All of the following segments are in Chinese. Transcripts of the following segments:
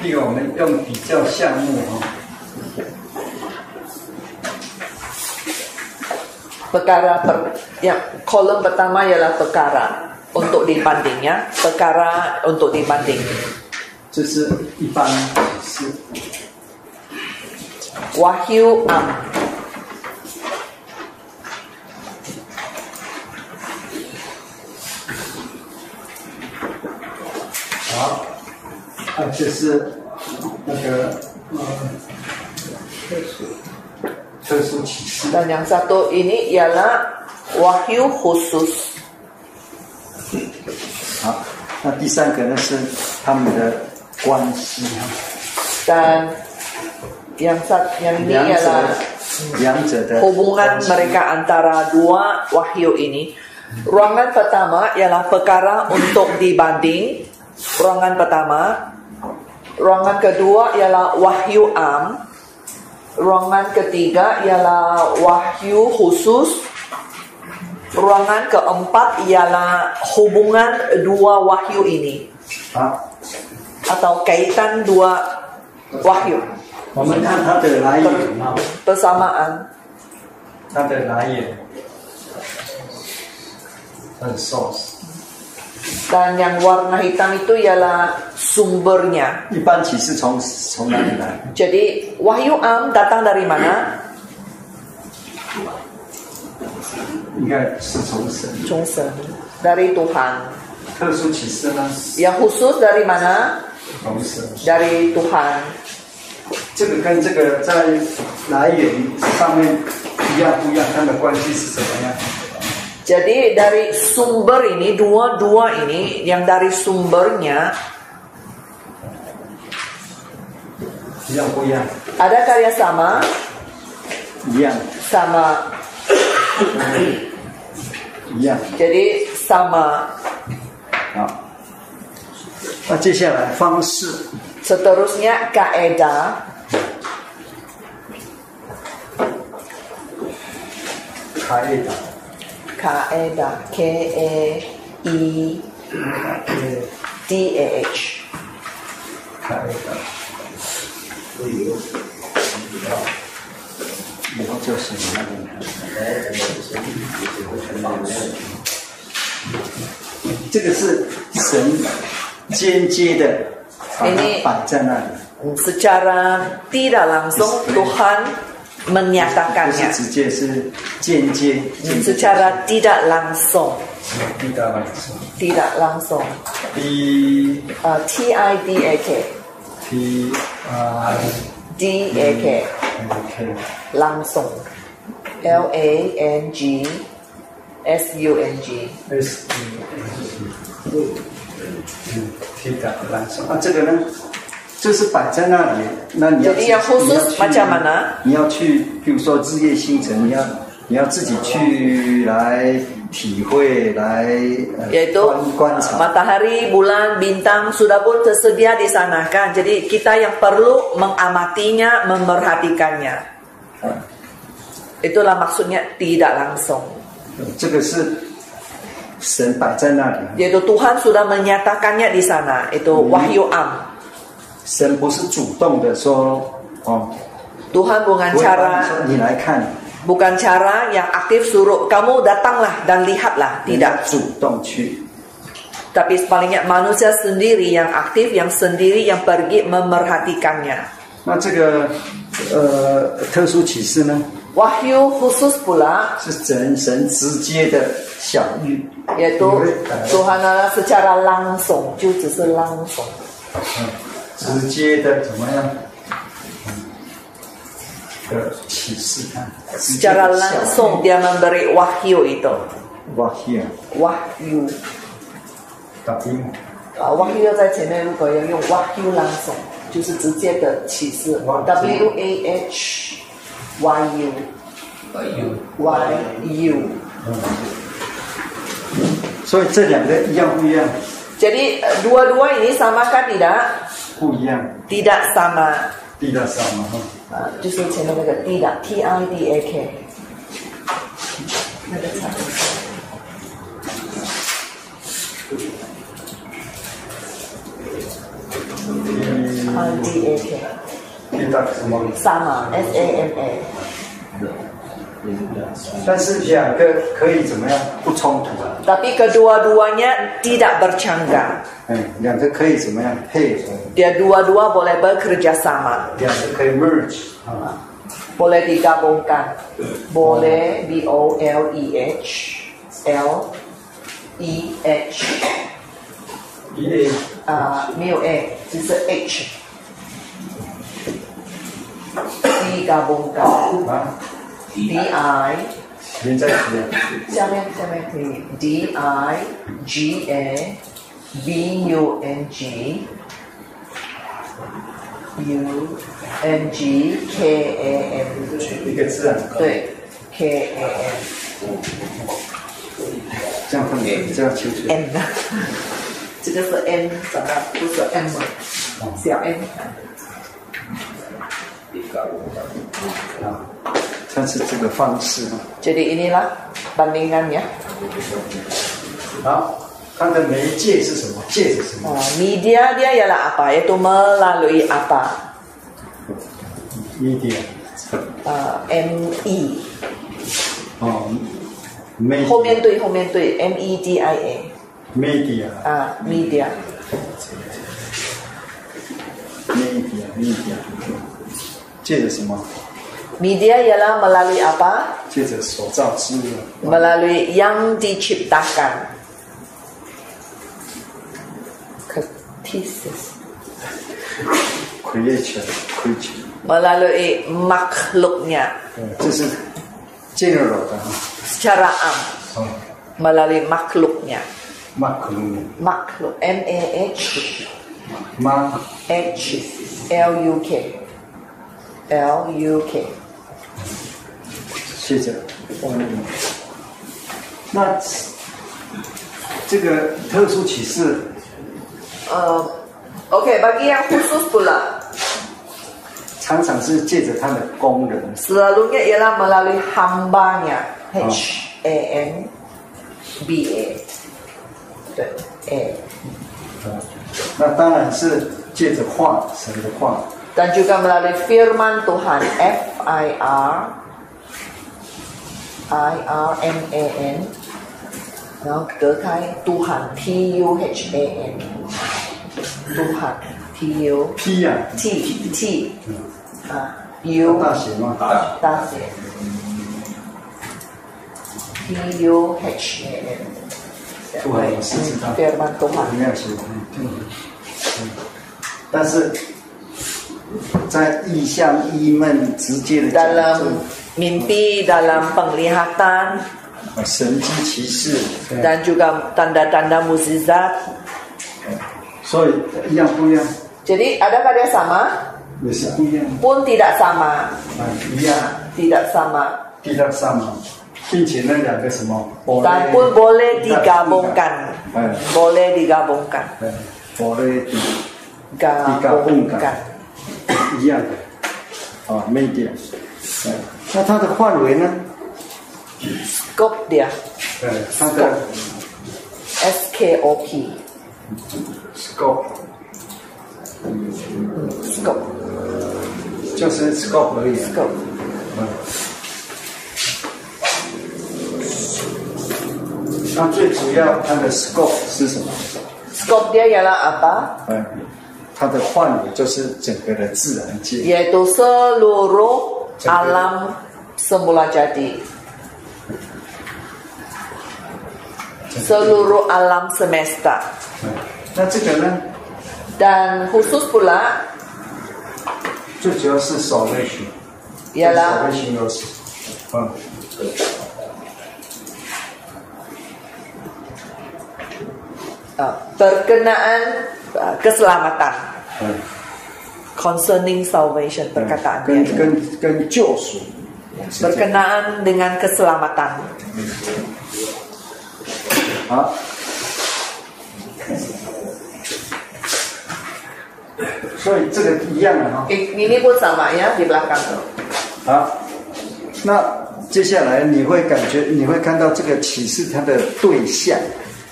第一个我们用比较项目哈。Perkara per, yang kolom pertama ialah perkara untuk dibandingnya, perkara untuk dibanding. 这是一般是 Wahyu am. 啊，这是那个呃特殊特殊启示。 Dan yang satu ini ialah wahyu khusus. 好，那第三个呢是他们的关系哈， Dan yang sat, yang ini 两者 ialah 两者的 hubungan 关系 mereka antara dua wahyu ini. Ruangan pertama ialah perkara untuk dibanding. Ruangan pertama. Ruangan kedua ialah wahyu am. Ruangan ketiga ialah wahyu khusus. Ruangan keempat ialah hubungan dua wahyu ini 好， atau kaitan dua wahyu 我们看它的来源啊， bersamaan. 它的来源，它的 source。 Dan yang warna hitam itu ialah sumbernya. 一般启示从从哪里来？ Jadi wahyu am datang dari mana? 应该是从神。 Chungsen. Dari Tuhan. 特殊启示呢？ Yang khusus dari mana? 从神。 Dari Tuhan. 这个跟这个在来源上面一样不一样？它的关系是怎么样？ jadi dari sumber ini dua-dua ini yang dari sumbernya yang punya. Ada karya sama? Yang sama. Yang. Jadi sama. nah, Seterusnya kaedah kaedah 开的， kaedah k e i d a h 开的，以后就是你那个。这个是神间接的把它摆在那里。 secara tidak langsung Tuhan 不 menyatakannya 是直接，是间接。间接 secara tidak langsung 地大了是 tidak langsung D uh, T I D A K T I D A K K langsung L A N G S U N G S E 嗯，地大了啊，这个呢，就是摆在那里，那你要 Jadi yang khusus 你要去 macam mana? 你要去，比如说日夜星辰，你要你要自己去来体会，来呃 yaitu 观观察。 matahari, bulan, bintang sudah pun tersedia di sana kan. Jadi kita yang perlu mengamatinya, memerhatikannya. Itulah maksudnya tidak langsung. 这个是神摆在那里， Yaitu Tuhan sudah menyatakannya di sana. Itu wahyu am. 神不是主动的说哦， Tuhan bukan 不会帮你 cara 说你来看， bukan cara yang aktif suruh kamu datanglah dan lihatlah. 你要 Tidak. 主动去。 Tapi palingnya manusia sendiri yang aktif, yang sendiri yang pergi memerhatikannya. 那这个呃特殊启示呢， Wahyu khusus pula 是神神直接的晓諭， yaitu Tuhan adalah secara langsung, 就只是 langsung. 直接的怎么样？的启示看，直接 Secara 的晓 langsung 諭 dia memberi wahyu itu. wahyu Wahyu. tapi Ah, wahyu 要在前面，如果要用 wahyu langsung，就是直接的启示。W A H Y U Y U。 所以这两个一样不一样？ Jadi eh, dua-dua ini samakah tidak? 不一样 D 大三嘛。D 大三嘛哈。啊，就是前面那个 D 大 T I D A K，那个字母。T I D A K。D 大什么？三嘛 S A M A。Tapi kedua-duanya tidak bercanggah. 嗯，两个可以怎么样？配合。 Dia dua-dua boleh bekerja sama. 两个可以 merge 啊。 Boleh digabungkan. Boleh B O L E H L E H 一 A 啊、没有 A，只是 H。digabungkan 啊， D I 连在一起。下面下面可以 D I G A B U N G U N G K A M 一个字啊。对 K A M 这样分别，这样清楚。N 这个是 N 什么？不是 M 小 N 啊，它是这个方式啊。Jadi inilah bandingannya 好，它的媒介是什么？借着什么？Ah, media dia ialah apa? Iaitu melalui apa? media Ah, M E 哦，media 后面对后面对 M E D I A media 啊 media media media 借着什么？Media ialah melalui apa? Melalui yang diciptakan. Thesis. Melalui makhluknya. Secara am. Melalui makhluknya. Makhluk. Makhluk. M A H. H L U K. L U K. 借着。那这个特殊启示 Uh, Oke, bagi yang khusus pula, 常常是借着他的功能，selalunya ialah melalui hambanya H A M B A 对 A 啊，那当然是借着话，神的话，dan juga melalui firman Tuhan F I R I R M A N 然后隔开 Tuhan T U H A N Tuhan T U P 呀、 T T 啊有 U 大写吗？大写 T U H A N 不好意思知道 firman Tuhan 没有写，嗯，嗯但是 在异乡异门之间，人人面壁，人人碰面，下担神之骑士，人人就讲人人人人有识识。所以一样不一样，即汝啊咧捌在诶衫仔？汝是不一样，阮伫咧衫仔。汝啊伫咧衫仔，伫咧衫仔。进前诶，两个什么？无，但阮无咧伫甲无同。无咧伫甲无同。无咧伫甲无同。一样的，啊，media，哎，那它的范围呢？scope dia 呃，它的 S K O P scope scope 就是 scope 而已啊。scope 嗯。那最主要它的 scope 是什么？scope dia ialah apa 嗯，它的范围就是整个的自然界， yaitu seluruh alam semula jadi seluruh alam semesta 嗯，那这个呢， dan khusus pula 最主要是 salvation， ialah salvation 有是，嗯， uh, berkenaan uh, keselamatan 嗯， concerning salvation 跟 perkataannya 跟跟救赎，是这样 berkenaan dengan keselamatan 好，所以这个一样的哈。 ini pun sama ya di belakang 好，那接下来你会感觉，你会看到这个启示它的对象，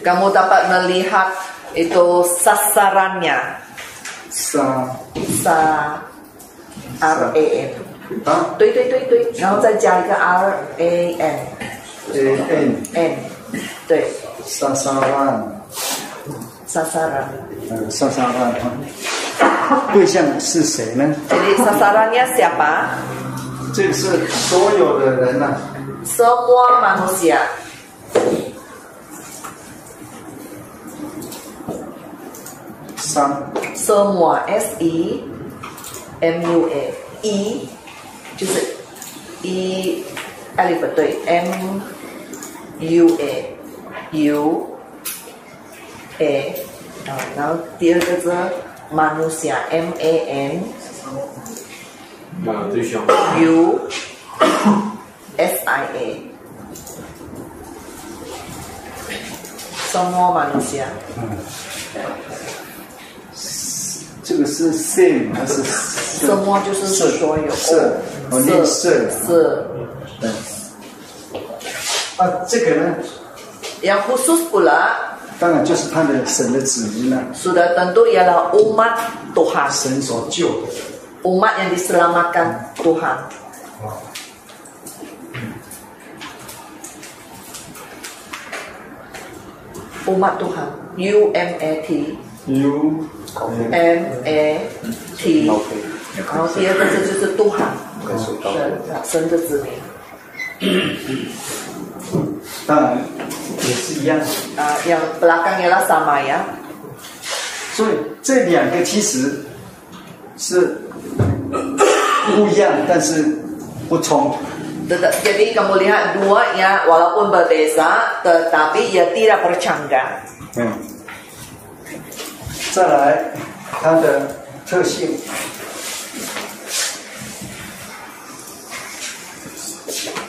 kamu dapat melihat itu sasarannya 三。三。ram 啊？对对对对。然后再加一个 ram 对对对。三三万。三三万。嗯三三万哈对象是谁呢？这里三三万你要下班这是所有的人呐说过吗同学三 Semua S E M U A E 就是 E alphabet 对 M U A U A 啊，然后第二个字 manusia M A N 啊，对象。U S I A Semua manusia 这个是 same 还是 Semua 就是所有色哦念色是对啊，这个呢， yang khusus pula 当然就是他的神的子民了， sudah tentu ialah umat Tuhan 神所救的。 umat yang diselamatkan Tuhan ，umat Tuhan U M A T U M A T，然后第二个字就是 Tuhan 神神的子民当然也是一样。啊，yang belakang ialah sama ya 所以这两个其实是不一样，但是不冲突。 Tetap- Jadi kamu lihat dua ya walaupun berbeza tetapi ia tidak bercanggah 嗯， 再来它的特性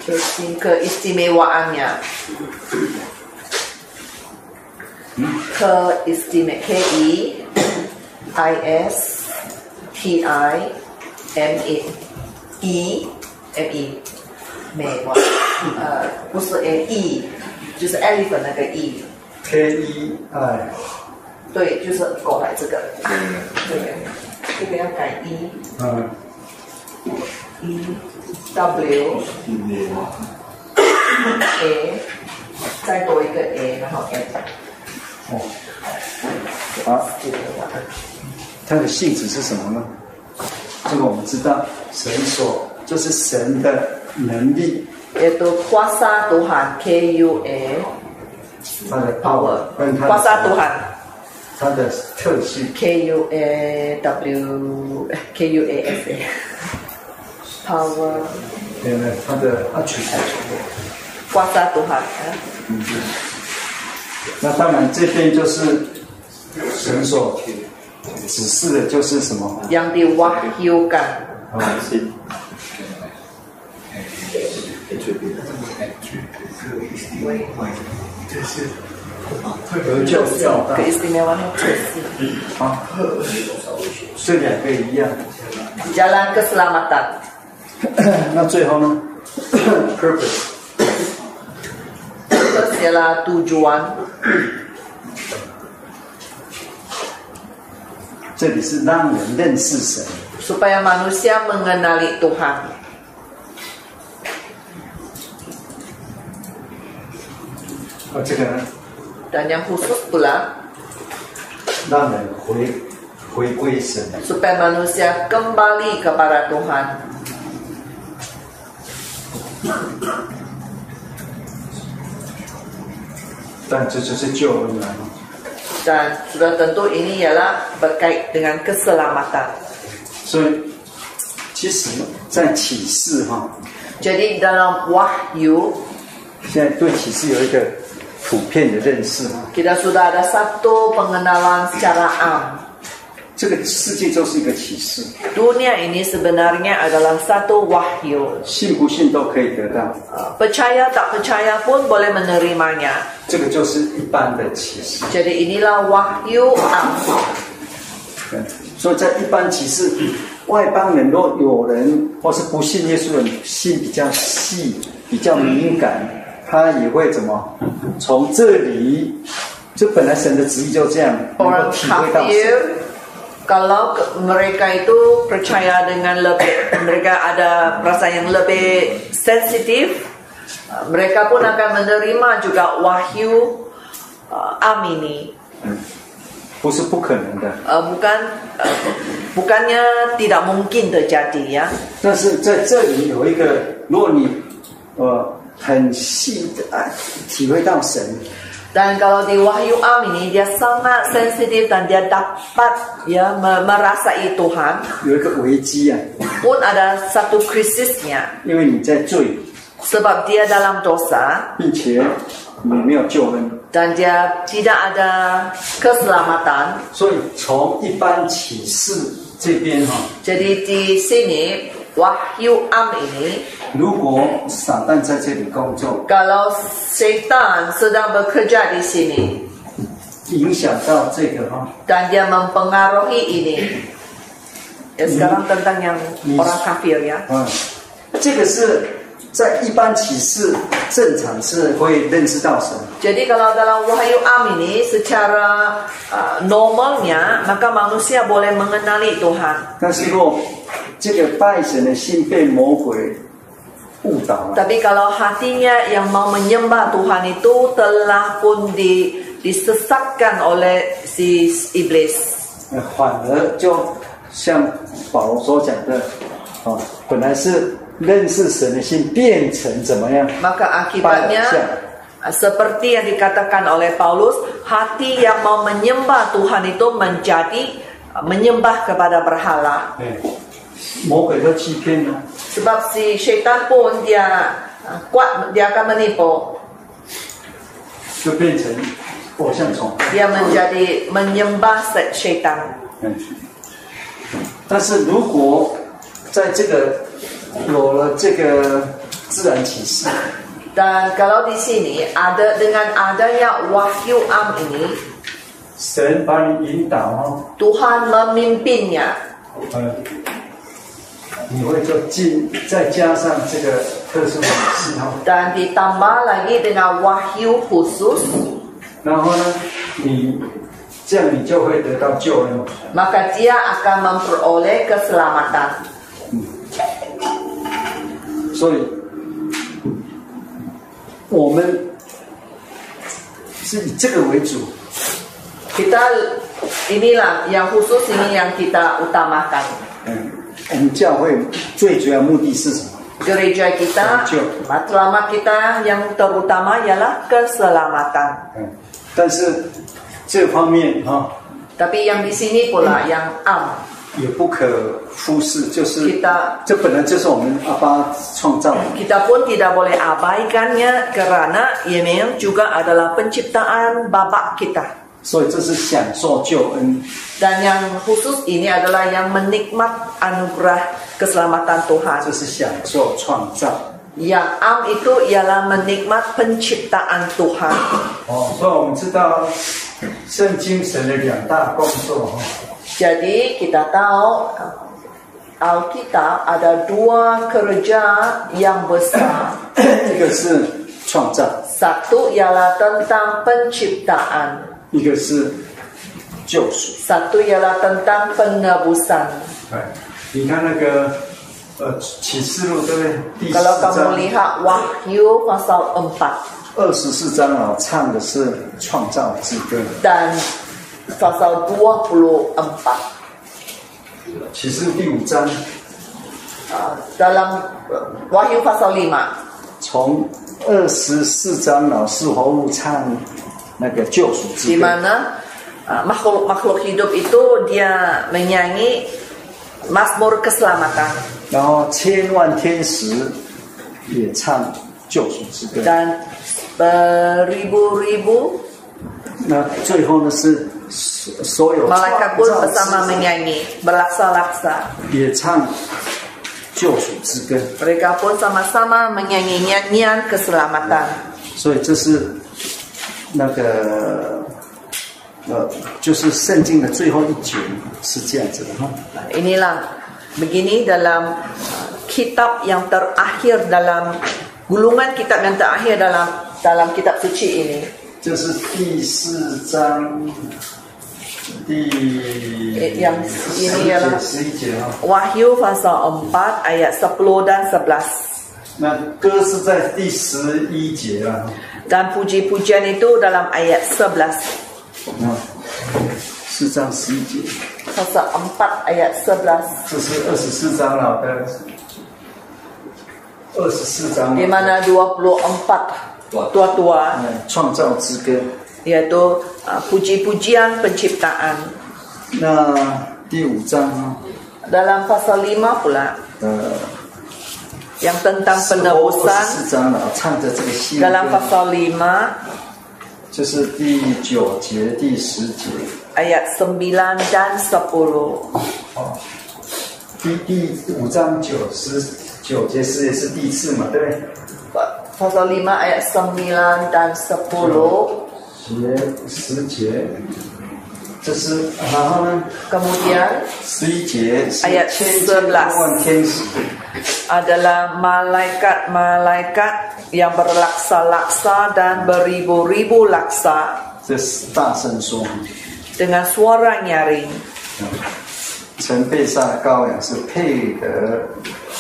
，Terus keistimewaannya Keistimewaan K I I S T I M E E M E 美哇，呃，不是 A E，就是 elephant 那个 E，K E I 对，就是过来这个，这个这个要改一嗯 E W A，再多一个 A，然后 M。哦，好，它的性质是什么呢？这个我们知道，神所就是神的能力，yaitu kuasa Tuhan K U A 它的 power 跟它的 kuasa Tuhan 它的特性。K U A W K U A S A power。对对，它的啊，取材。刮痧多好啊！嗯。那当然，这边就是绳索指示的，就是什么？杨的挖修干。啊，是。这。有就要大 keistimewaan Yesus 啊，这两个一样。jalan keselamatan 那最后呢？Purpose。Kesila tujuan。这里是让人认识神。Supaya manusia mengenali Tuhan 啊，这个，dan yang khusus pula 让人回回归神。supaya manusia kembali kepada Tuhan 但这就是救恩了。dan sudah tentu ini ialah berkait dengan keselamatan 所以，其实，在启示哈，jadi dalam wahyu 现在对启示有一个普遍的认识。kita sudah ada satu pengenalan secara am 这个世界就是一个启示，dunia ini sebenarnya adalah satu wahyu 信不信都可以得到。Uh, percaya tak percaya pun boleh menerimanya 这个就是一般的启示。jadi inilah wahyu am 对所以在一般启示，外邦人若有人或是不信耶稣的人，心比较细、比较敏感，他也会怎么从这里，就本来神的旨意就这样，能够 orang 体会到 kafir 神。 Kalau ke- mereka itu percaya dengan lebih, mereka ada perasaan yang lebih sensitif, uh, mereka pun akan menerima juga wahyu uh, am ini. 不是不可能的。 Uh, bukan uh, bukannya tidak mungkin terjadi ya. 但是在这里有一个，如果你呃 很细的啊体会到神， Dan kalau di wahyu am ini dia sangat sensitif dan dia dapat ya me- merasai Tuhan. 有一个危机啊， Pun ada satu krisisnya 因为你在罪， sebab dia dalam dosa 并且你没有救恩， dan dia tidak ada keselamatan. 所以从一般启示这边哈、 Jadi di sini wahyu am ini 如果撒旦在这里工作， kalau setan sedang bekerja di sini 影响到这个哈、 dan dia mempengaruhi ini. Ya sekarang tentang yang orang kafir ya. 啊，这个是 在一般启示正常是会认识到神，Jadi kalau dalam wahyu am ini secara uh, normalnya maka manusia boleh mengenali Tuhan. 但是若这个拜神的心被魔鬼误导了，Tapi kalau hatinya yang mau menyembah Tuhan itu telah pun di, disesatkan oleh si iblis. 呃反而就像保罗所讲的，哦，本来是认识神的心变成怎么样？Maka akibatnya uh, seperti yang dikatakan oleh Paulus, hati yang mau menyembah Tuhan itu menjadi uh, menyembah kepada berhala. 哎，魔鬼就欺骗了，Sebab si syaitan pun dia uh, kuat dia akan menipu. 就变成偶像崇拜。Dia menjadi menyembah syaitan. 嗯，但是如果在这个有了这个自然启示， Dan kalau di sini ada dengan adanya wahyu am ini, 神把你引导哦， Tuhan memimpinnya. 呃，你会就进，再加上这个特殊启示哦， dan ditambah lagi dengan wahyu khusus, 然后呢，你这样你就会得到救恩。 maka dia akan memperoleh keselamatan. 所以，我们是以这个为主， Kita inilah yang khusus ini yang kita utamakan. 嗯，我们教会最主要目的是什么？ Gereja kita, matlamat kita yang terutama ialah keselamatan. 嗯，但是这方面哈、 Tapi yang di sini pula yang am 也不可忽视，就是 kita 这本来就是我们阿巴创造的，kita pun tidak boleh abaikannya karena ia memang juga adalah penciptaan babak kita. 所以这是享受救恩。Dan yang khusus ini adalah yang menikmat anugerah keselamatan Tuhan. 这是享受创造 Yang am itu ialah menikmat penciptaan Tuhan. 哦，所以我们知道圣经神的两大工作哈、Jadi kita tahu Alkitab ada dua kerja yang besar. 一个是创造， Satu ialah tentang penciptaan. 一个是救赎。 Satu ialah tentang penebusan. 哎，你看那个呃启示录对不对？第四 Kalau kamu 章 lihat Wahyu pasal 4二十四章啊，唱的是创造之歌。 dan pasal 24启示录第五章 uh, dalam Wahyu pasal 5. 从二十四章老师活物唱那个救赎之 Di mana uh, makhluk makhluk hidup itu dia menyanyi Mazmur keselamatan 然后千万天使也唱救赎之歌。dan beribu-ribu 那最后呢是 所所有 malaikat pun 创造 bersama 之 menyanyi berlaksa-laksa 也唱救赎之歌。 mereka pun sama-sama menyanyi nyanyian keselamatan 所以这是那个呃，就是圣经的最后一节是这样子的哈。 inilah begini dalam uh, kitab yang terakhir dalam gulungan kitab yang terakhir dalam dalam kitab suci ini 这是第四章 Eh, yang ini ya, ialah Wahyu pasal 4 ayat 10 dan 11. Nah, Dan puji-pujian itu dalam ayat 11. Nah, pasal 4 ayat 11. 24, di mana 24 tua-tua. Yaitu 创造之歌。 iaitu uh, puji-pujian penciptaan. 那第五章啊， Dalam pasal 5 pula 呃， yang tentang 二十 penebusan 四章了，唱着这个新 dalam 歌， pasal 5就是第九节、第十节。 ayat 9 dan 10. 哦，第第五章九十九节是也是第一次嘛，对不对？ Pasal 5 ayat 9 dan 10. 节十节，这是然后呢， Kemudian 十一节是 Ayat 千千万万天使， adalah malaikat-malaikat yang berlaksa-laksa dan beribu-ribu laksa 这是大声说， dengan suara nyaring. 曾被杀的羔羊是配得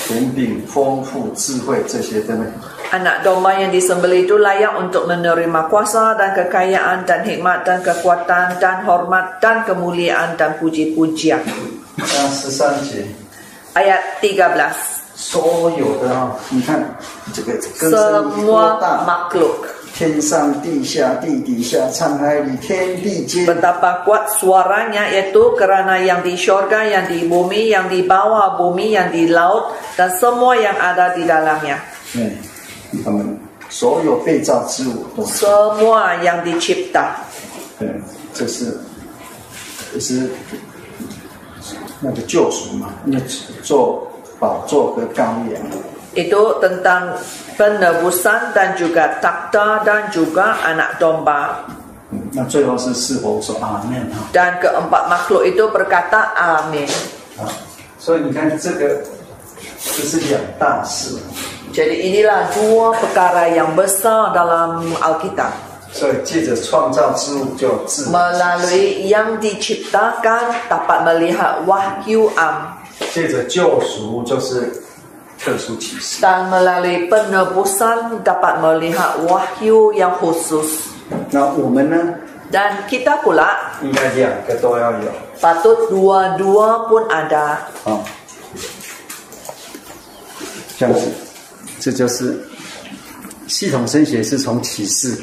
权柄、丰富、智慧这些，对不对？ Anak domba yang disembelih itu layak untuk menerima kuasa dan kekayaan dan hikmat dan kekuatan dan hormat dan kemuliaan dan puji-pujian. 那十三节， Ayat 13. 所有的啊、你看这个歌声多 Semua 大， makhluk 天上地下、地底下、沧海里、天地间，Betapa kuat suaranya yaitu kerana yang di syurga, yang di bumi, yang di bawah bumi, yang di laut dan semua yang ada di dalamnya. 嗯，他们所有被造之物都。Semua yang dicipta. 对，这是，这是那个救赎嘛，那做宝座和羔羊。Itu tentang penebusan dan juga takhta dan juga anak domba. 嗯，那最后是是否说阿门啊？ Dan keempat makhluk itu berkata amin. 啊，所以你看这个，这是两大事。 Jadi inilah dua perkara yang besar dalam Alkitab. 所以借着创造之物就自然， Melalui yang diciptakan dapat melihat wahyu am. 借着救赎就是 特殊启示。 Dan melalui penebusan dapat melihat wahyu yang khusus. 那我们呢， Dan kita pula 应该两个都要有 patut dua-dua pun ada. 啊。这样子，这就是系统神学是从启示。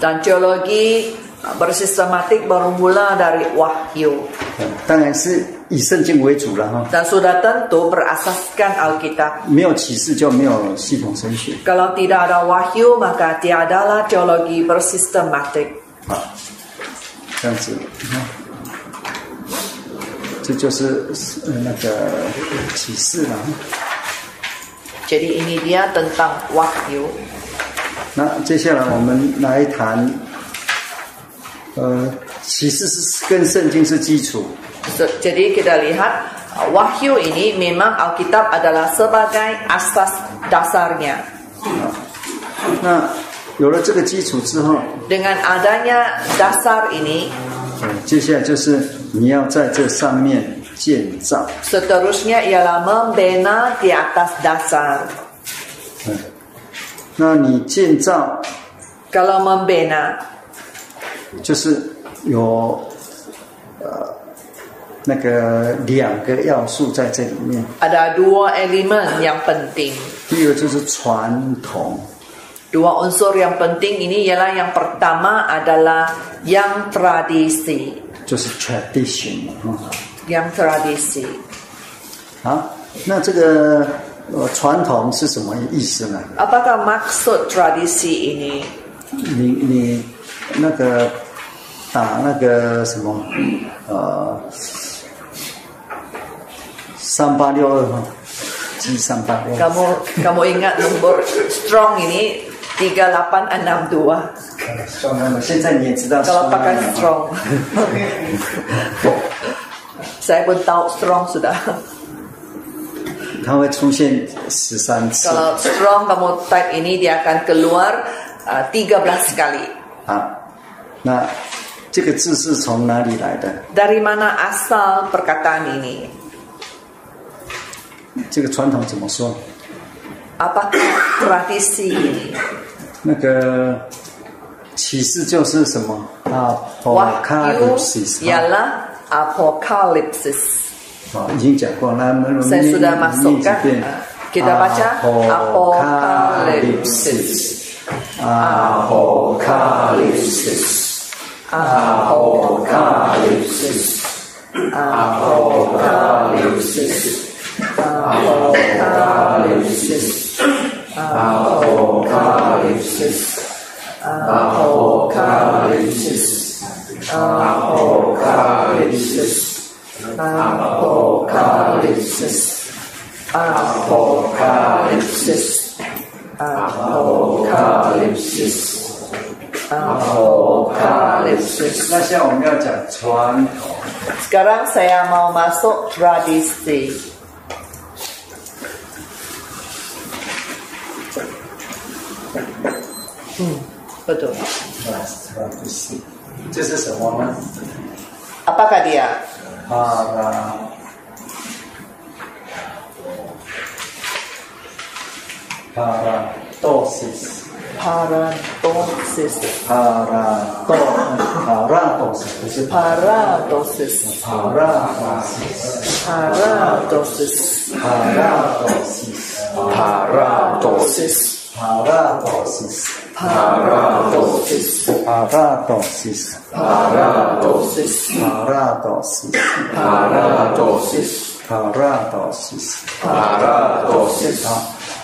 Dan teologi uh, bersistematik bermula dari wahyu. 嗯当然是以圣经为主了哈，Dan sudah tentu berasaskan Alkitab. 没有启示就没有系统神学 Kalau tidak ada wahyu, maka tiadalah teologi bersistematik. 啊，这样子，你看，这就是呃那个启示了。Jadi ini dia tentang wahyu. 那接下来我们来谈，呃，启示是跟圣经是基础， Se- Jadi kita lihat uh, wahyu ini memang Alkitab adalah sebagai asas dasarnya. 那有了这个基础之后， Dengan adanya dasar ini, 呃接下来就是你要在这上面建造。 seterusnya ialah membina di atas dasar. 嗯，那你建造 Kalau membina, 就是有呃那个两个要素在这里面。ada dua elemen yang penting. 第一个就是传统，Dua unsur yang penting ini ialah yang pertama adalah yang tradisi. 就是 tradition 啊。Yang tradisi. 好，那这个呃传统是什么意思呢？Apakah maksud tradisi ini? 你你那个打那个什么呃三八六二哈，G 三八六。Kamu kamu ingat nomor strong ini 3862. 算了，现在你也知道。Kalau pakai strong. Saya pun tahu strong sudah. 它会出现十三次 Kalau strong kamu type ini dia akan keluar uh, 13 kali. 啊。那这个字是从哪里来的？Dari mana asal perkataan ini? 这个传统怎么说？Apakah tradisi ini? 那个启示就是什么？啊 Wahyu Apocalypse ialah apokalipsis. 啊，已经讲过，那我们 Saya 念念.几遍 Kita baca apokalipsis. Apocalypse. Apokalipsis. Apocalipsis. Apocalipsis. Apocalipsis. Apocalipsis. Apocalipsis. Apocalipsis. Apocalipsis. Apocalipsis. Apocalipsis. Sekarang saya mau masuk tradisi. Hmm, betul. Apakah dia? Para para. paradosis. Paradosis. Paradosis. Paradosis. Paradosis. Paradosis. Paradosis. Paradosis. Paradosis. Paradosis. Paradosis. Paradosis. Paradosis. Paradosis. Paradosis. Paradosis.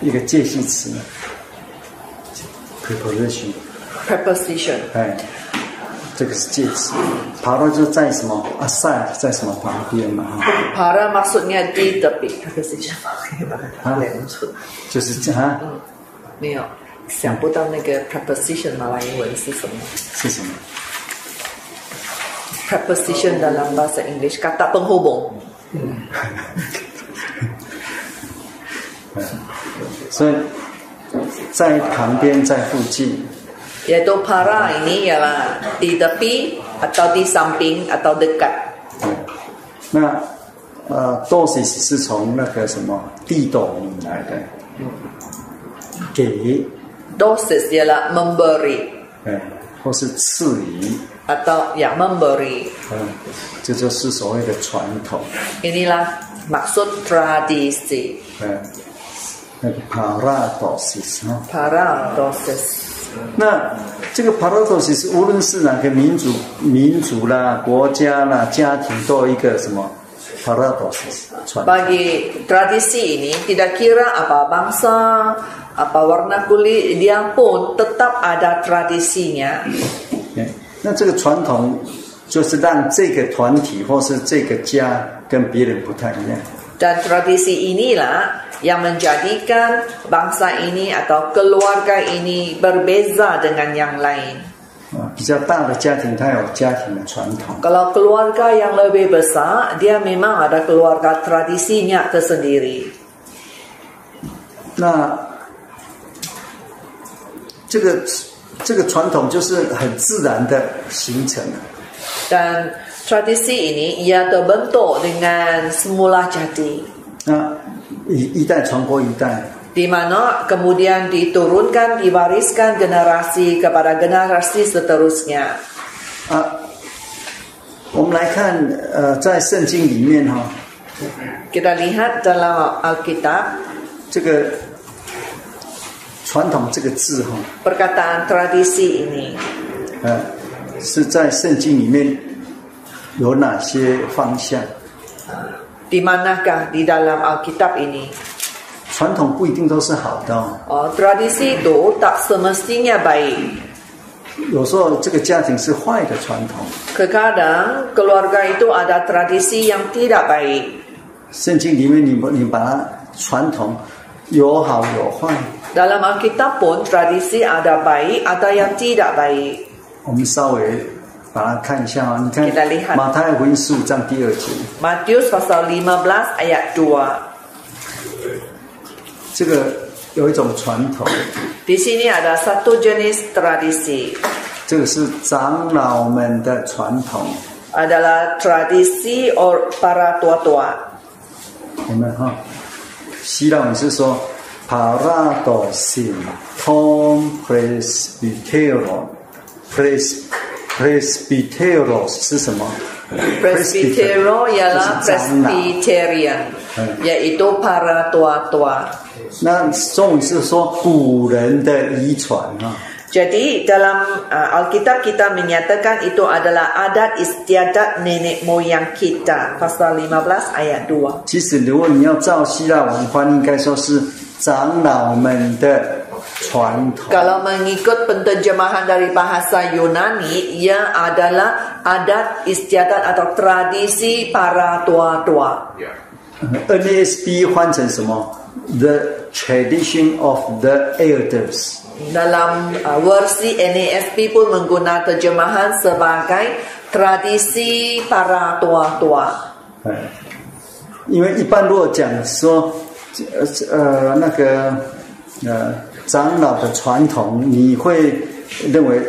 一个介系词，preposition，preposition. 哎，这个是介词，para 就在什么 aside，在什么旁边嘛？哈 Para maksudnya di tepi. Preposition. 啊，就是这样啊，没有，想不到那个 preposition 马来文是什么是什么？？preposition dalam bahasa English kata penghubung. 所以在旁边，在附近。Yaitu para ini ialah di tepi atau di samping atau dekat. 对，那呃，dosis 是从那个什么地斗米来的，给，Dosis ialah memberi 哎，或是赐予，atau ya memberi. 嗯，这就是所谓的传统，Inilah maksud tradisi. 嗯，那个 paradosis 啊。Paradosis. 那这个 paradosis 无论是哪个民族、民族啦、国家啦、家庭，都有一个什么 paradosis 传统。Bagi tradisi ini tidak kira apa bangsa, apa warna kulit, dia pun tetap ada tradisinya. 哎那这个传统就是让这个团体或是这个家跟别人不太一样。Dan tradisi inilah yang menjadikan bangsa ini atau keluarga ini berbeza dengan yang lain. 啊，比较大的家庭，它有家庭的传统； Kalau keluarga yang lebih besar, dia memang ada keluarga tradisinya tersendiri. 那这个这个传统就是很自然的形成了。 Dan tradisi ini ia terbentuk dengan semula jadi. 那 一一代传过一代，di mana kemudian diturunkan, diwariskan generasi kepada generasi seterusnya. 啊，我们来看，呃，在圣经里面哈、Kita lihat dalam Alkitab 这个传统这个字哈、perkataan tradisi ini 呃，是在圣经里面有哪些方向？di manakah di dalam Alkitab ini? 传统不一定都是好的、哦， Oh, tradisi itu tak semestinya baik. 有时候这个家庭是坏的传统。 Kadang keluarga itu ada tradisi yang tidak baik. 圣经里面你你把它传统有好有坏。 Dalam Alkitab pun tradisi ada baik, ada yang tidak baik. 我们稍微 把它看一下啊，你看马太福音十五章第二节，Matius pasal 15 ayat 2. 这个有一种传统，Di sini ada satu jenis tradisi. 这个是长老们的传统。Adalah tradisi or para tua-tua. 我们哈，希腊文是说 paradoxin tom presbyteros pres presbyteros 是什么 Presbytero ialah 就是长老 Presbyterian, Hmm. yaitu para tua-tua. 那中文是说古人的遗传啊， Jadi dalam uh, Alkitab kita menyatakan itu adalah adat istiadat nenek moyang kita. Pasal 15 ayat 2. 其实如果你要照希腊文翻，应该说是长老们的传统。 Kalau mengikut penterjemahan dari bahasa Yunani, ia adalah adat istiadat atau tradisi para tua-tua. NASB 翻成什么？The tradition of the elders。 Dalam uh, versi NASB pun menggunakan terjemahan sebagai tradisi para tua-tua. 哎，因为一般如果讲说，呃呃那个呃 长老的传统，你会认为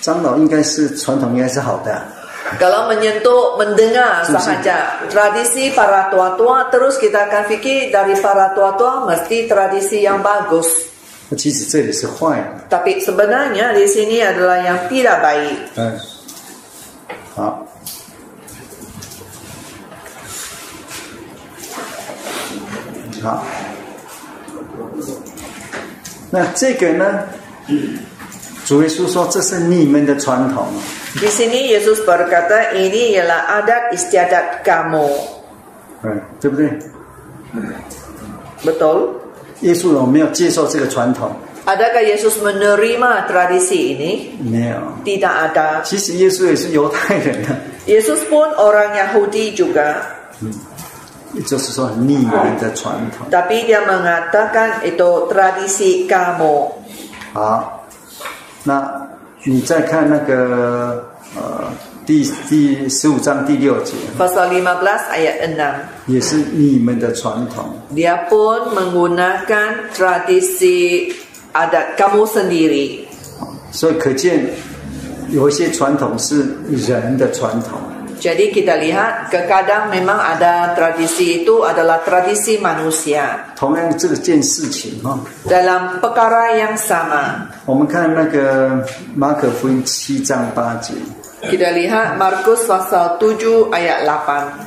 长老应该是传统应该是好的啊，Kalau menyentuh mendengar sahaja tradisi para tua-tua, terus kita akan fikir dari para tua-tua mesti tradisi yang bagus. 其实这里是坏的。Tapi sebenarnya di sini adalah yang tidak baik. 嗯，好，好，那这个呢？主耶稣说这是你们的传统， Di sini Yesus berkata ini ialah adat istiadat kamu. 嗯，对不对？ Betul? 耶稣有没有接受这个传统？ Adakah Yesus menerima tradisi ini? 没有。 Tidak ada. 其实耶稣也是犹太人啊， Yesus pun orang Yahudi juga. 也 就是说你们的传统。Tapi dia mengatakan itu tradisi kamu. 好，那你再看那个呃第第十五章第六节，Pasal 15 ayat 6. 也是你们的传统。Dia pun menggunakan tradisi adat kamu sendiri. 所以可见有一些传统是人的传统。Jadi kita lihat kadang memang ada tradisi itu adalah tradisi manusia. Dalam perkara yang sama. Kita lihat Markus pasal 7 ayat 8.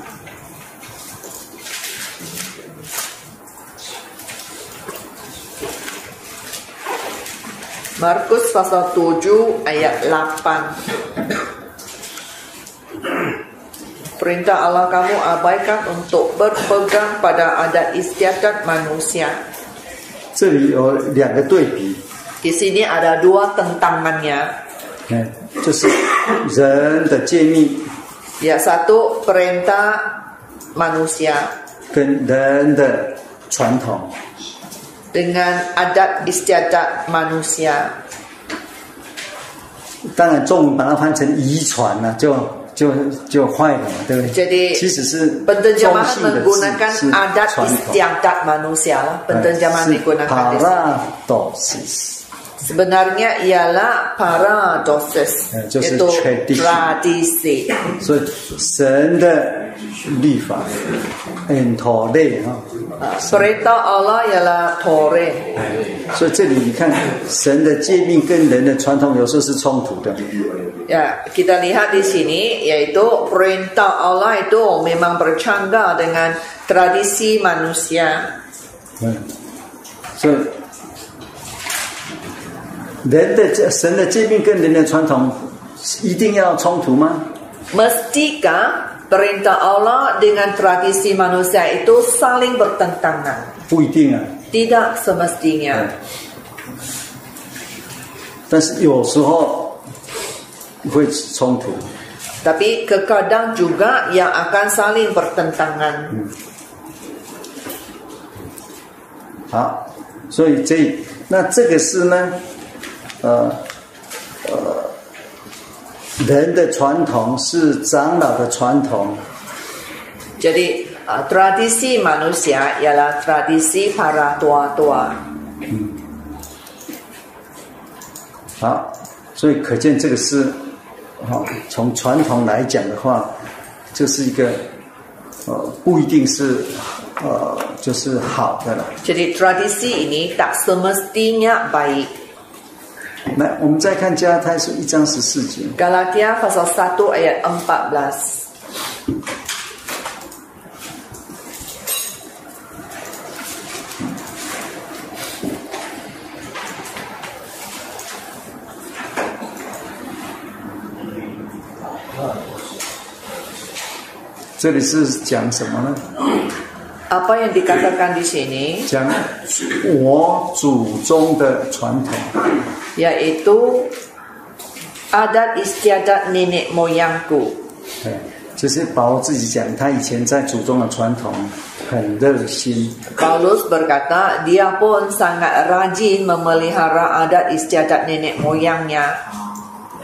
Markus pasal 7 ayat 8. Perintah Allah kamu abaikan untuk berpegang pada adat istiadat manusia. 这里有两个对比， Di sini ada dua tentangannya. 嗯，就是人的诫命 Ya satu perintah manusia 跟人的传统。 dengan adat istiadat manusia. 当然，中文把它翻成遗传呢，就 就就坏了嘛，对不对？Jadi 其实是中 Penterjemahan 性的字 menggunakan 是 adat 传统。istiadat manusia lah. 哎 Penterjemahan digunakan di sini. paradoxis，Sebenarnya ialah paradoxes, Eh, 就是 itu tradition. tradisi. 所以神的律法 and Torah 哈， Ah, Perintah Allah ialah Torah. 所以这里你看神的诫命跟人的传统有时候是冲突的。 Ya, kita lihat di sini yaitu perintah Allah itu memang bercanda dengan tradisi manusia. 嗯，所以 人的这神的诫命跟人的传统一定要冲突吗？Mestikah perintah Allah dengan tradisi manusia itu saling bertentangan? 不一定啊。Tidak semestinya. 但是有时候会冲突。Tapi kekadang juga yang akan saling bertentangan. 好，所以这那这个是呢，呃呃，人的传统是长老的传统，Jadi uh, tradisi manusia ialah tradisi para tua-tua. 好，所以可见这个是，好、从传统来讲的话，这是一个，呃，不一定是，呃，就是好的了。Jadi tradisi ini tak semestinya baik. 来，我们再看加拉太书一章十四节。Galatia pasal 1 ayat 14. Galatia 这里是讲什么呢？Apa yang dikatakan di sini 讲我祖宗的传统。Yaitu adat istiadat nenek moyangku. 对，就是保罗自己讲，他以前在祖宗的传统很热心，Paulus berkata dia pun sangat rajin memelihara adat istiadat nenek moyangnya.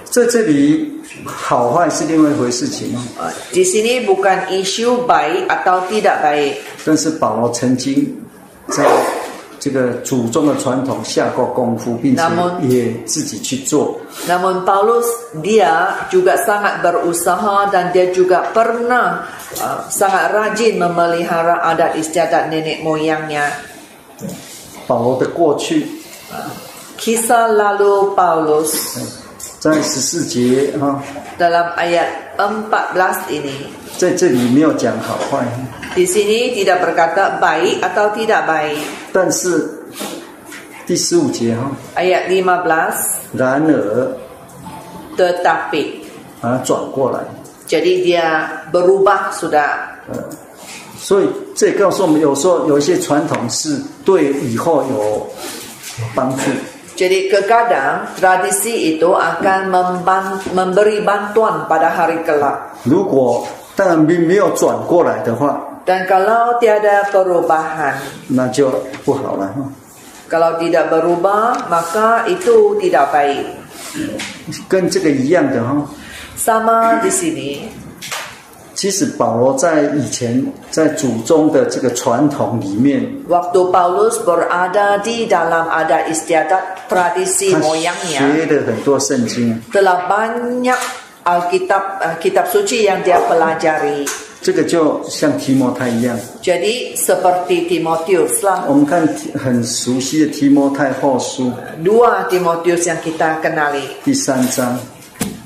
在这里好坏是另外一回事情哦。Uh, Di sini bukan isu baik atau tidak baik. 但是保罗曾经在这个祖宗的传统下过功夫，并且也自己去做。Namun Paulus dia juga sangat berusaha dan dia juga pernah uh, sangat rajin memelihara adat istiadat nenek moyangnya. 保罗的过去 Kisah lalu Paulus 在十四节哈，dalam ayat 14 ini 在这里没有讲好坏，Di sini tidak berkata baik atau tidak baik. 但是第十五节哈，Ayat 15, 然而 tetapi. 把它转过来，Jadi dia berubah sudah. 呃，所以这也告诉我们，有时候有一些传统是对以后有帮助。Jadi kekadang tradisi itu akan memban- memberi bantuan pada hari kelak. 如果当然没没有转过来的话， Dan kalau tiada perubahan, 那就不好了哈。 kalau tidak berubah, maka itu tidak baik. 跟这个一样的哈。 Sama di sini, 其实保罗在以前在祖宗的这个传统里面， waktu Paulus berada di dalam adat istiadat tradisi 他 moyangnya, 学了很多圣经。 telah banyak Alkitab eh, kitab suci yang dia pelajari. 这个就像提摩太一样， Jadi seperti Timotius lah. 我们看很熟悉的提摩太后书 Dua Timotius yang kita kenali. 第三章，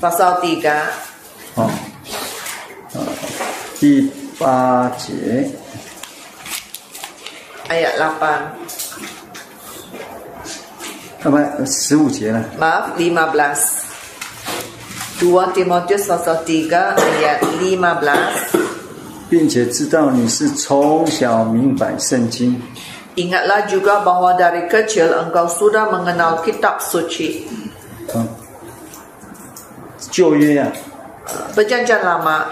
Pasal 3啊， 啊，第八节，ayat 8. 那么十五节呢？Maaf 15. 2 Timotius pasal 3 ayat 15. 并且知道你是从小明白圣经，Ingatlah juga bahwa dari kecil engkau sudah mengenal kitab suci. 啊，旧约啊，Perjanjian lama.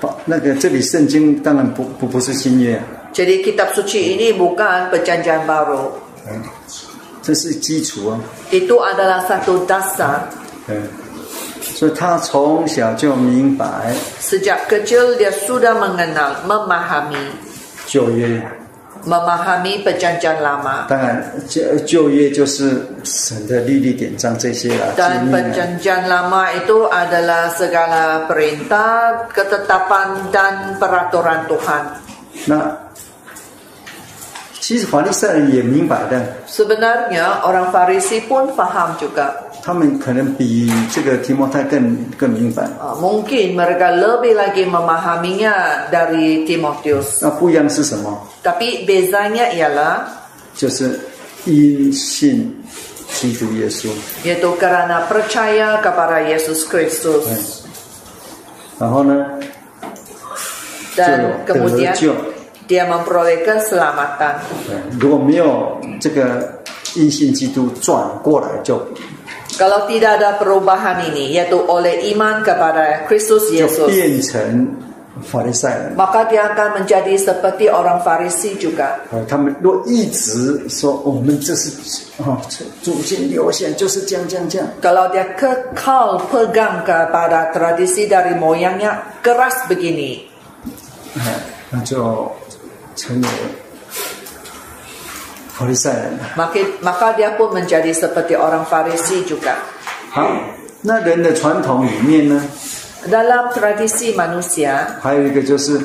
把那个这里圣经当然不不不是新约啊， Jadi kitab suci ini bukan perjanjian baru. 这是基础啊， Itu adalah satu dasar. 嗯，所以他从小就明白 Sejak kecil dia sudah mengenal, memahami, 旧约， memahami perjanjian lama. 当然旧旧约就是神的律例典章这些啦，诫 Dan 命啊。 perjanjian lama itu adalah segala perintah, ketetapan dan peraturan Tuhan. 那其实法利赛人也明白的， Sebenarnya orang Farisi pun faham juga. 他们可能比这个提摩太更更明白。Uh, Mungkin mereka lebih lagi memahaminya dari Timotius. 那不一样是什么？Tapi bezanya ialah 就是因信基督耶稣，yaitu kerana percaya kepada Yesus Kristus 然后呢，dan kemudian。dia memperoleh keselamatan. 对如果没有这个因信基督转过来就 Kalau tidak ada perubahan ini, yaitu oleh iman kepada Kristus 就 Yesus, 变成法利赛人。 maka dia akan menjadi seperti orang Farisi juga. 呃，他们若一直说、哦我们这是啊祖先留下就是这样这样这样， Kalau dia kekal pegang kepada tradisi dari moyangnya keras begini, 哎，那就成为法利赛人了。 maka, maka dia pun menjadi seperti orang Farisi juga. 好，那人的传统里面呢， Dalam tradisi manusia, 还有一个就是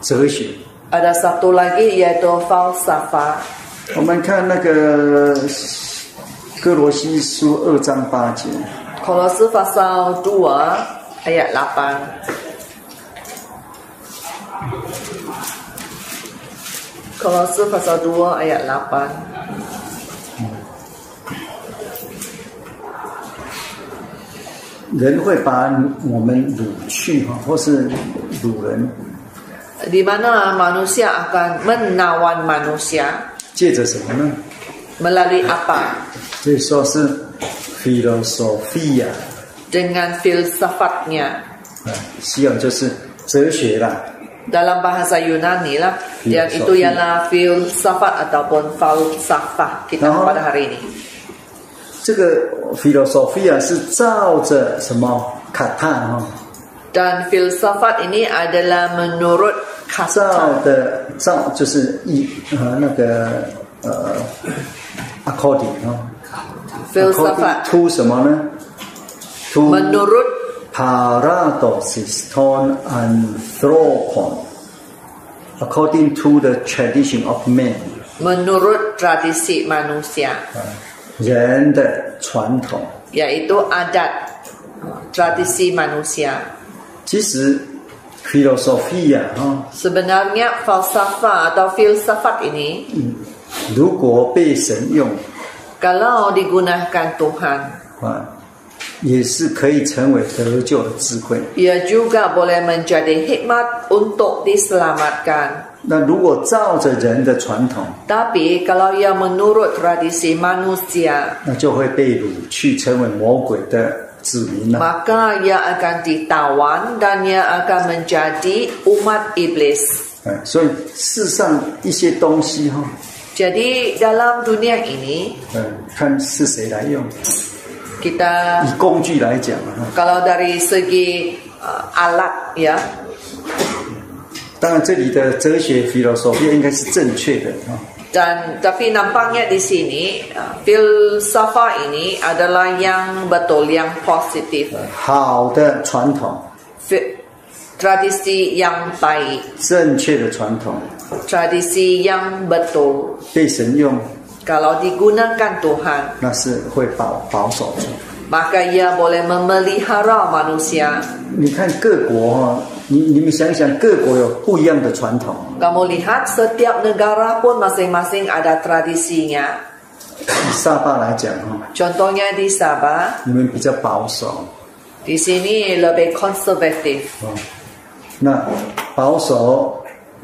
哲学。 ada satu lagi yaitu falsafah. 我们看那个哥罗西书二章八节， Kolose pasal 2 ayat 8. Kolose pasal 2 ayat 8. 人会把我们掳去哈，或是掳人， Di mana manusia akan menawan manusia 借着什么呢？ melalui apa? 所以说是 philosophia， Dengan filsafatnya. 啊，西洋就是哲学啦。 Dalam bahasa Yunani lah, yang itu Filosofi. ialah filsafat ataupun falsafah kita Nah. pada hari ini. 这个 philosophia 是照着什么卡塔哈， Dan filsafat ini adalah menurut 照 kata 的照就是一呃那个呃 according 哈 filsafat ，according to 什么呢？to menurut paradoxes ton anthropon according to the tradition of man 啊 menurut tradisi manusia 人的传统。 yaitu adat tradisi manusia 其实 philosophia 哈， sebenarnya falsafah atau filsafat ini 如果被神用 kalau digunakan Tuhan 啊， 也是可以成为得救的智慧。ia juga boleh menjadi hikmat untuk diselamatkan 那如果照着人的传统，tapi kalau ia menurut tradisi manusia 那就会被掳去，成为魔鬼的子民了。maka ia akan ditawan dan ia akan menjadi umat iblis 哎，所以世上一些东西哈，jadi dalam dunia ini 嗯，看是谁来用。Kita 以工具来讲啊，kalau dari segi uh, alat ya 当然这里的哲学 philosophy 应该是正确的啊。dan tapi nampaknya di sini uh, filsafat ini adalah yang betul yang positif 好的传统 tradisi yang baik 正确的传统，tradisi yang betul 被神用，kalau digunakan Tuhan 那是会保保守住。 maka ia boleh memelihara manusia 你看各国哈，你你们想想，各国有不一样的传统。 kamu lihat setiap negara pun masing-masing ada tradisinya 以沙巴来讲哈， contohnya di Sabah 你们比较保守 di sini lebih konservatif 啊。那保守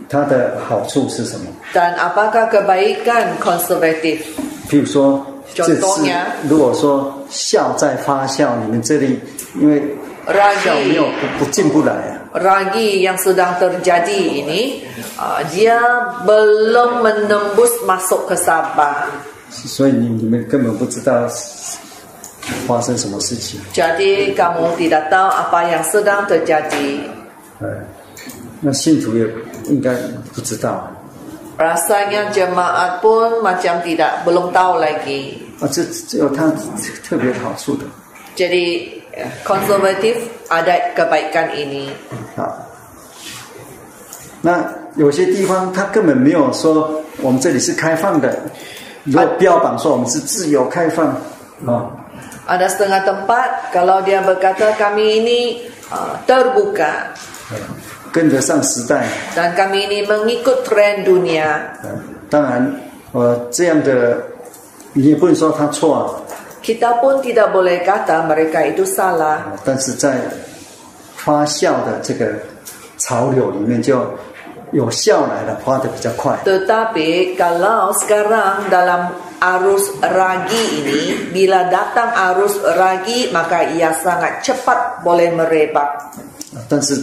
它的好处是什么？dan apakah kebaikan konservatif 譬如说，这次如果说孝在发酵，你们这里因为孝没有不不进不来啊。ragi yang sedang terjadi ini uh, dia belum menembus masuk ke Sabah 所以你你们根本不知道发生什么事情。jadi kamu tidak tahu apa yang sedang terjadi 哎，那信徒也应该不知道 rasanya jemaat pun macam tidak belum tahu lagi 啊，这这有它特别好处的 jadi eh, konservatif ada kebaikan ini 啊。那有些地方它根本没有说我们这里是开放的，如果标榜说我们是自由开放啊，ada setengah tempat kalau dia berkata kami ini uh, terbuka 跟得上时代。 dan kami ini mengikut tren dunia 呃当然，呃，这样的你也不能说他错啊， kita pun tidak boleh kata mereka itu salah 但是在发酵的这个潮流里面，就有效来了，发得比较快。 Tetapi kalau sekarang dalam arus ragi ini, bila datang arus ragi, maka ia sangat cepat boleh merebak. 但是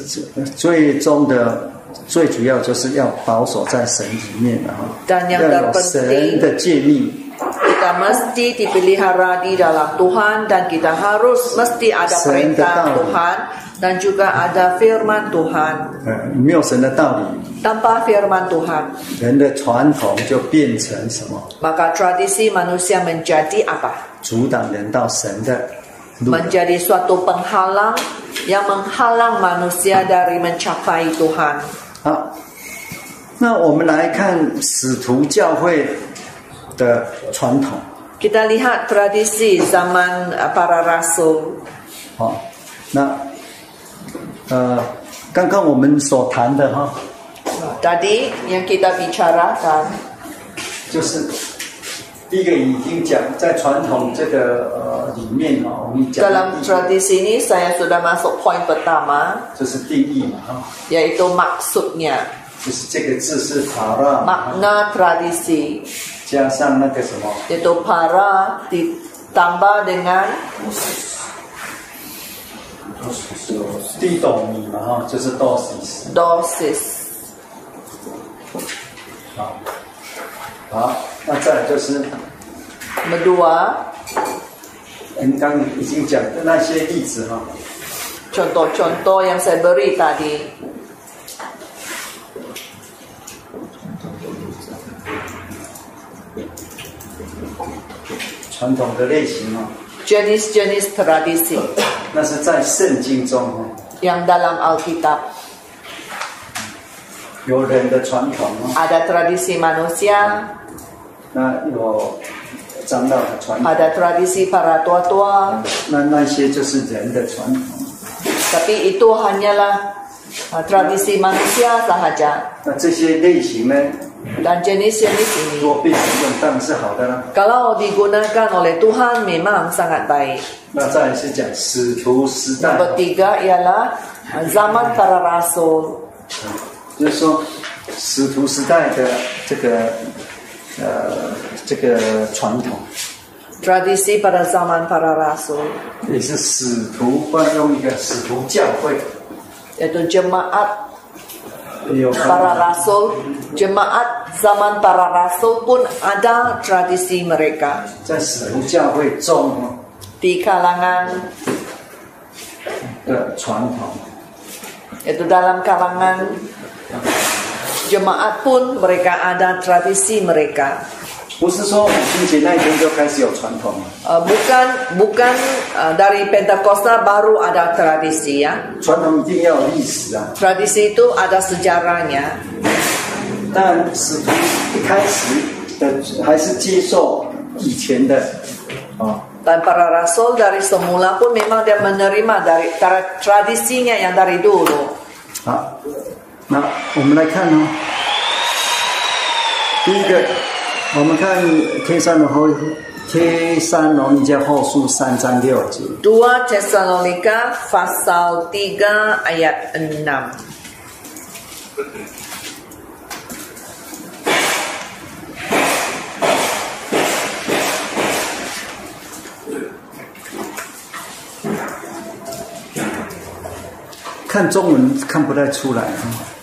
最终的最主要就是要保守在神里面的哈要有神的诫命，kita mesti dipelihara di dalam Tuhan dan kita harus mesti ada perintah. Tuhan dan juga ada firman Tuhan. 呃，没有神的道理，Tanpa firman Tuhan, 人的传统就变成什么？maka tradisi manusia menjadi apa? 阻挡人到神的路。Menjadi suatu penghalang yang menghalang manusia dari mencapai Tuhan. 好，那我们来看使徒教会的传统。Kita lihat tradisi zaman uh, para rasul. 好，那呃，刚刚我们所谈的哈，Tadi yang kita bicarakan 就是第一个已经讲在传统这个呃里面哈，我们讲 dalam tradisi ini saya sudah masuk poin pertama 就是定义嘛哈，yaitu maksudnya 就是这个字是法拉，makna tradisi 加上那个什么 yaitu para ditambah dengan 地斗米嘛哈，就是 dosis。dosis 好，好，那再就是。们刚刚已经讲的那些例子哈，contoh-contoh yang saya beri tadi 传统的类型哈，jenis-jenis tradisi 那是在圣经中哈，yang dalam Alkitab 有人的传统哈，ada tradisi manusia 那有长老的传统，ada tradisi para tua-tua 那那些就是人的传统。tapi itu hanyalah uh, tradisi manusia sahaja 那这些类型呢，dan jenis-jenis ini kalau digunakan oleh Tuhan memang sangat baik 那再来是讲使徒时代 Yang，ketiga ialah uh, zaman para rasul. 就是说使徒时代的这个呃这个传统， Tradisi pada zaman para rasul 也是使徒会用一个使徒教会。 yaitu jemaat 有 para rasul, jemaat zaman para rasul pun ada tradisi mereka 在使徒教会中哈 di kalangan 的传统， yaitu dalam kalangan jemaat pun mereka ada tradisi mereka. 不是说五旬节那一天就开始有传统了， Uh, bukan bukan uh, dari Pentakosta baru ada tradisi ya. 传统一定要有历史啊。 Tradisi itu ada sejarahnya. 但使徒一开始的还是接受以前的啊， Dan para rasul dari semula pun memang dia menerima dari tra- tradisinya yang dari dulu. 好， 那我们来看哦，第一个，我们看天山的后天山罗尼迦后书三章六节，2 Tesalonika pasal 3 ayat 6. 看中文看不太出来啊。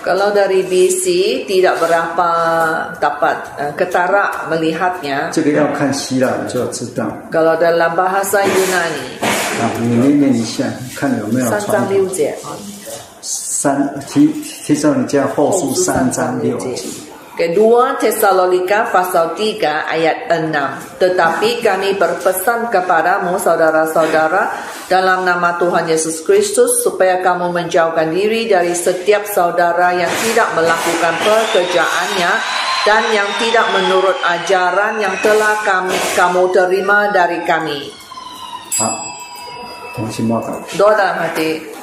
Kalau dari BC tidak berapa dapat uh, ketara melihatnya. 这个要看希腊你就知道 Kalau dalam bahasa Yunani 啊，你念念一下，看有没有三传三。章六节。三提提上你家后书三章六节。Kedua Tesalonika pasal 3 ayat 6 Tetapi kami berpesan kepadamu saudara-saudara Dalam nama Tuhan Yesus Kristus Supaya kamu menjauhkan diri dari setiap saudara Yang tidak melakukan pekerjaannya Dan yang tidak menurut ajaran yang telah kami, kamu terima dari kami. Doa dalam hati.